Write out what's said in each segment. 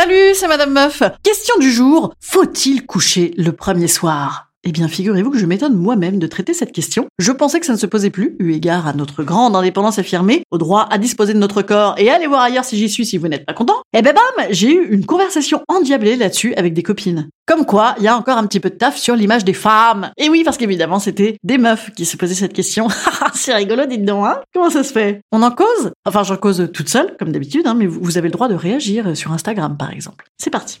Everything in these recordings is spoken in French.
Salut, c'est Madame Meuf. Question du jour, faut-il coucher le premier soir? Eh bien, figurez-vous que je m'étonne moi-même de traiter cette question. Je pensais que ça ne se posait plus, eu égard à notre grande indépendance affirmée, au droit à disposer de notre corps et à aller voir ailleurs si j'y suis si vous n'êtes pas content. Eh ben bam, j'ai eu une conversation endiablée là-dessus avec des copines. Comme quoi, il y a encore un petit peu de taf sur l'image des femmes. Et oui, parce qu'évidemment, c'était des meufs qui se posaient cette question. c'est rigolo, dites donc, hein Comment ça se fait? On en cause? Enfin, j'en cause toute seule, comme d'habitude, hein, mais vous avez le droit de réagir sur Instagram, par exemple. C'est parti.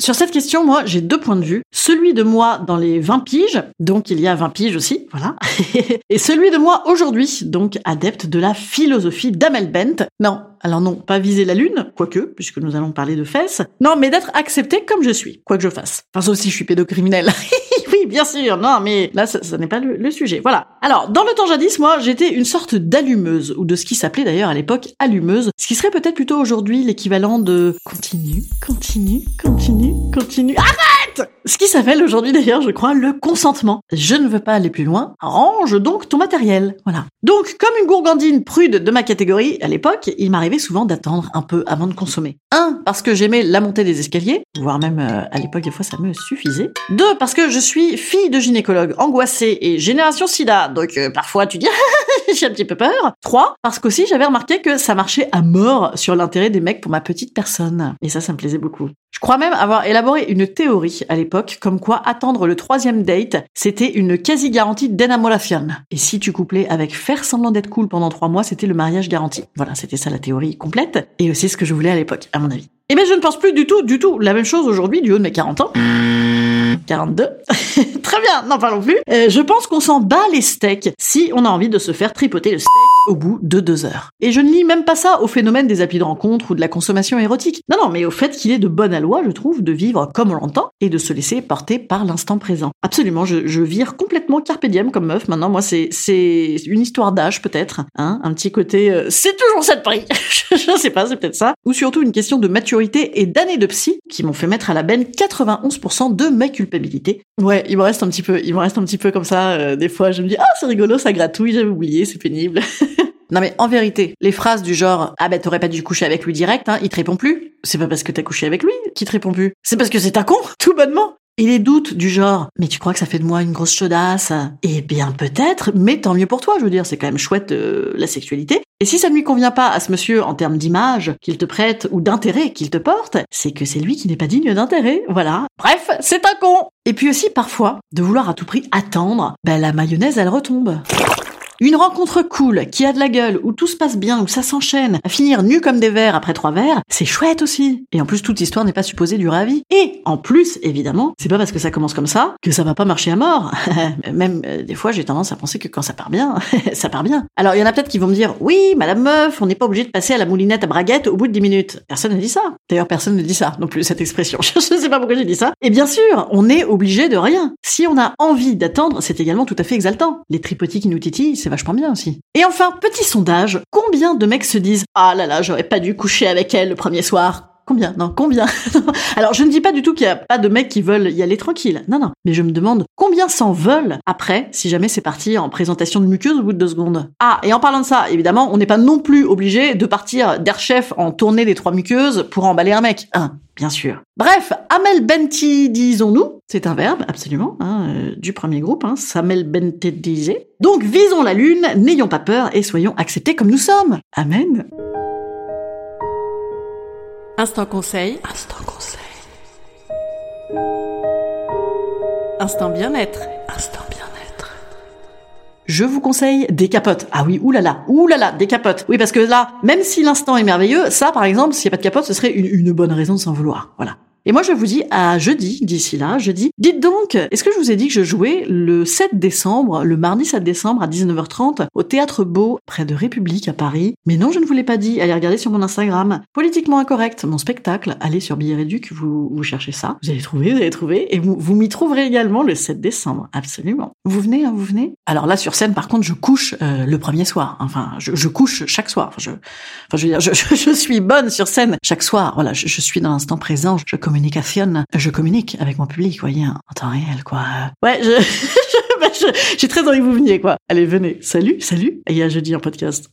Sur cette question, moi, j'ai deux points de vue. Celui de moi dans les 20 piges, donc il y a 20 piges aussi, voilà. et celui de moi aujourd'hui, donc adepte de la philosophie d'Amel Bent. Non, alors non, pas viser la lune, quoique, puisque nous allons parler de fesses. Non, mais d'être accepté comme je suis, quoi que je fasse. Enfin, sauf si je suis pédocriminel. bien sûr, non, mais là, ça, n'est pas le, sujet. Voilà. Alors, dans le temps jadis, moi, j'étais une sorte d'allumeuse, ou de ce qui s'appelait d'ailleurs à l'époque allumeuse, ce qui serait peut-être plutôt aujourd'hui l'équivalent de continue, continue, continue, continue. Arrête Ce qui s'appelle aujourd'hui d'ailleurs, je crois, le consentement. Je ne veux pas aller plus loin, range donc ton matériel. Voilà. Donc, comme une gourgandine prude de ma catégorie à l'époque, il m'arrivait souvent d'attendre un peu avant de consommer. Un, parce que j'aimais la montée des escaliers, voire même euh, à l'époque des fois ça me suffisait. Deux, parce que je suis fille de gynécologue angoissée et génération sida, donc euh, parfois tu dis j'ai un petit peu peur. Trois, parce qu'aussi j'avais remarqué que ça marchait à mort sur l'intérêt des mecs pour ma petite personne. Et ça, ça me plaisait beaucoup. Je crois même avoir élaboré une théorie à l'époque, comme quoi attendre le troisième date, c'était une quasi-garantie d'enamolation. Et si tu couplais avec faire semblant d'être cool pendant trois mois, c'était le mariage garanti. Voilà, c'était ça la théorie complète, et aussi ce que je voulais à l'époque, à mon avis. Eh bien, je ne pense plus du tout, du tout la même chose aujourd'hui, du haut de mes 40 ans. 42. Très bien, n'en parlons plus. Euh, je pense qu'on s'en bat les steaks si on a envie de se faire tripoter le steak au bout de deux heures. Et je ne lis même pas ça au phénomène des applis de rencontre ou de la consommation érotique. Non, non, mais au fait qu'il est de bonne loi, je trouve, de vivre comme on l'entend et de se laisser porter par l'instant présent. Absolument, je, je vire complètement carpe diem comme meuf. Maintenant, moi, c'est c'est une histoire d'âge peut-être, hein, un petit côté. Euh, c'est toujours ça de prix. je sais pas, c'est peut-être ça. Ou surtout une question de maturité et d'années de psy qui m'ont fait mettre à la benne 91% de ma culpabilité. Ouais, il me reste un petit peu, il me reste un petit peu comme ça. Euh, des fois, je me dis ah c'est rigolo, ça gratouille, j'avais oublié, c'est pénible. Non mais en vérité, les phrases du genre ah ben t'aurais pas dû coucher avec lui direct, hein, il te répond plus. C'est pas parce que t'as couché avec lui qu'il te répond plus. C'est parce que c'est un con, tout bonnement. Et les doutes du genre mais tu crois que ça fait de moi une grosse chaudasse? Eh bien peut-être, mais tant mieux pour toi. Je veux dire, c'est quand même chouette euh, la sexualité. Et si ça ne lui convient pas à ce monsieur en termes d'image qu'il te prête ou d'intérêt qu'il te porte, c'est que c'est lui qui n'est pas digne d'intérêt. Voilà. Bref, c'est un con. Et puis aussi parfois de vouloir à tout prix attendre, ben la mayonnaise elle retombe. Une rencontre cool, qui a de la gueule, où tout se passe bien, où ça s'enchaîne, à finir nu comme des vers après trois verres, c'est chouette aussi. Et en plus, toute histoire n'est pas supposée durer à vie. Et en plus, évidemment, c'est pas parce que ça commence comme ça que ça va pas marcher à mort. Même euh, des fois, j'ai tendance à penser que quand ça part bien, ça part bien. Alors, il y en a peut-être qui vont me dire, oui, madame meuf, on n'est pas obligé de passer à la moulinette à braguette au bout de 10 minutes. Personne ne dit ça. D'ailleurs, personne ne dit ça non plus, cette expression. Je sais pas pourquoi j'ai dit ça. Et bien sûr, on est obligé de rien. Si on a envie d'attendre, c'est également tout à fait exaltant. Les tripotis qui nous titillent, vachement bien aussi. Et enfin, petit sondage, combien de mecs se disent « Ah là là, j'aurais pas dû coucher avec elle le premier soir ?» Combien? Non, combien? Alors, je ne dis pas du tout qu'il n'y a pas de mecs qui veulent y aller tranquille. Non, non. Mais je me demande combien s'en veulent après, si jamais c'est parti en présentation de muqueuse au bout de deux secondes. Ah, et en parlant de ça, évidemment, on n'est pas non plus obligé de partir d'air chef en tournée des trois muqueuses pour emballer un mec. Hein, bien sûr. Bref, Amel Benti, disons-nous, c'est un verbe, absolument, hein, euh, du premier groupe, hein, Samel Benti disait. Donc visons la lune, n'ayons pas peur et soyons acceptés comme nous sommes. Amen. Instant conseil. Instant conseil. Instant bien-être. Instant bien-être. Je vous conseille des capotes. Ah oui, oulala, oulala, des capotes. Oui, parce que là, même si l'instant est merveilleux, ça, par exemple, s'il n'y a pas de capote, ce serait une, une bonne raison de s'en vouloir. Voilà. Et moi, je vous dis à jeudi, d'ici là, jeudi. Dites donc, est-ce que je vous ai dit que je jouais le 7 décembre, le mardi 7 décembre à 19h30 au Théâtre Beau, près de République à Paris? Mais non, je ne vous l'ai pas dit. Allez regarder sur mon Instagram. Politiquement incorrect, mon spectacle. Allez sur Billet Réduc, vous, vous cherchez ça. Vous allez trouver, vous allez trouver. Et vous, vous m'y trouverez également le 7 décembre. Absolument. Vous venez, hein, vous venez? Alors là, sur scène, par contre, je couche euh, le premier soir. Enfin, je, couche chaque soir. Enfin, je, veux dire, je, suis bonne sur scène chaque soir. Voilà, je, suis dans l'instant présent. Je communique avec mon public, vous voyez, en temps réel, quoi. Ouais, je, j'ai très envie que vous veniez, quoi. Allez, venez. Salut, salut. Et à jeudi en podcast.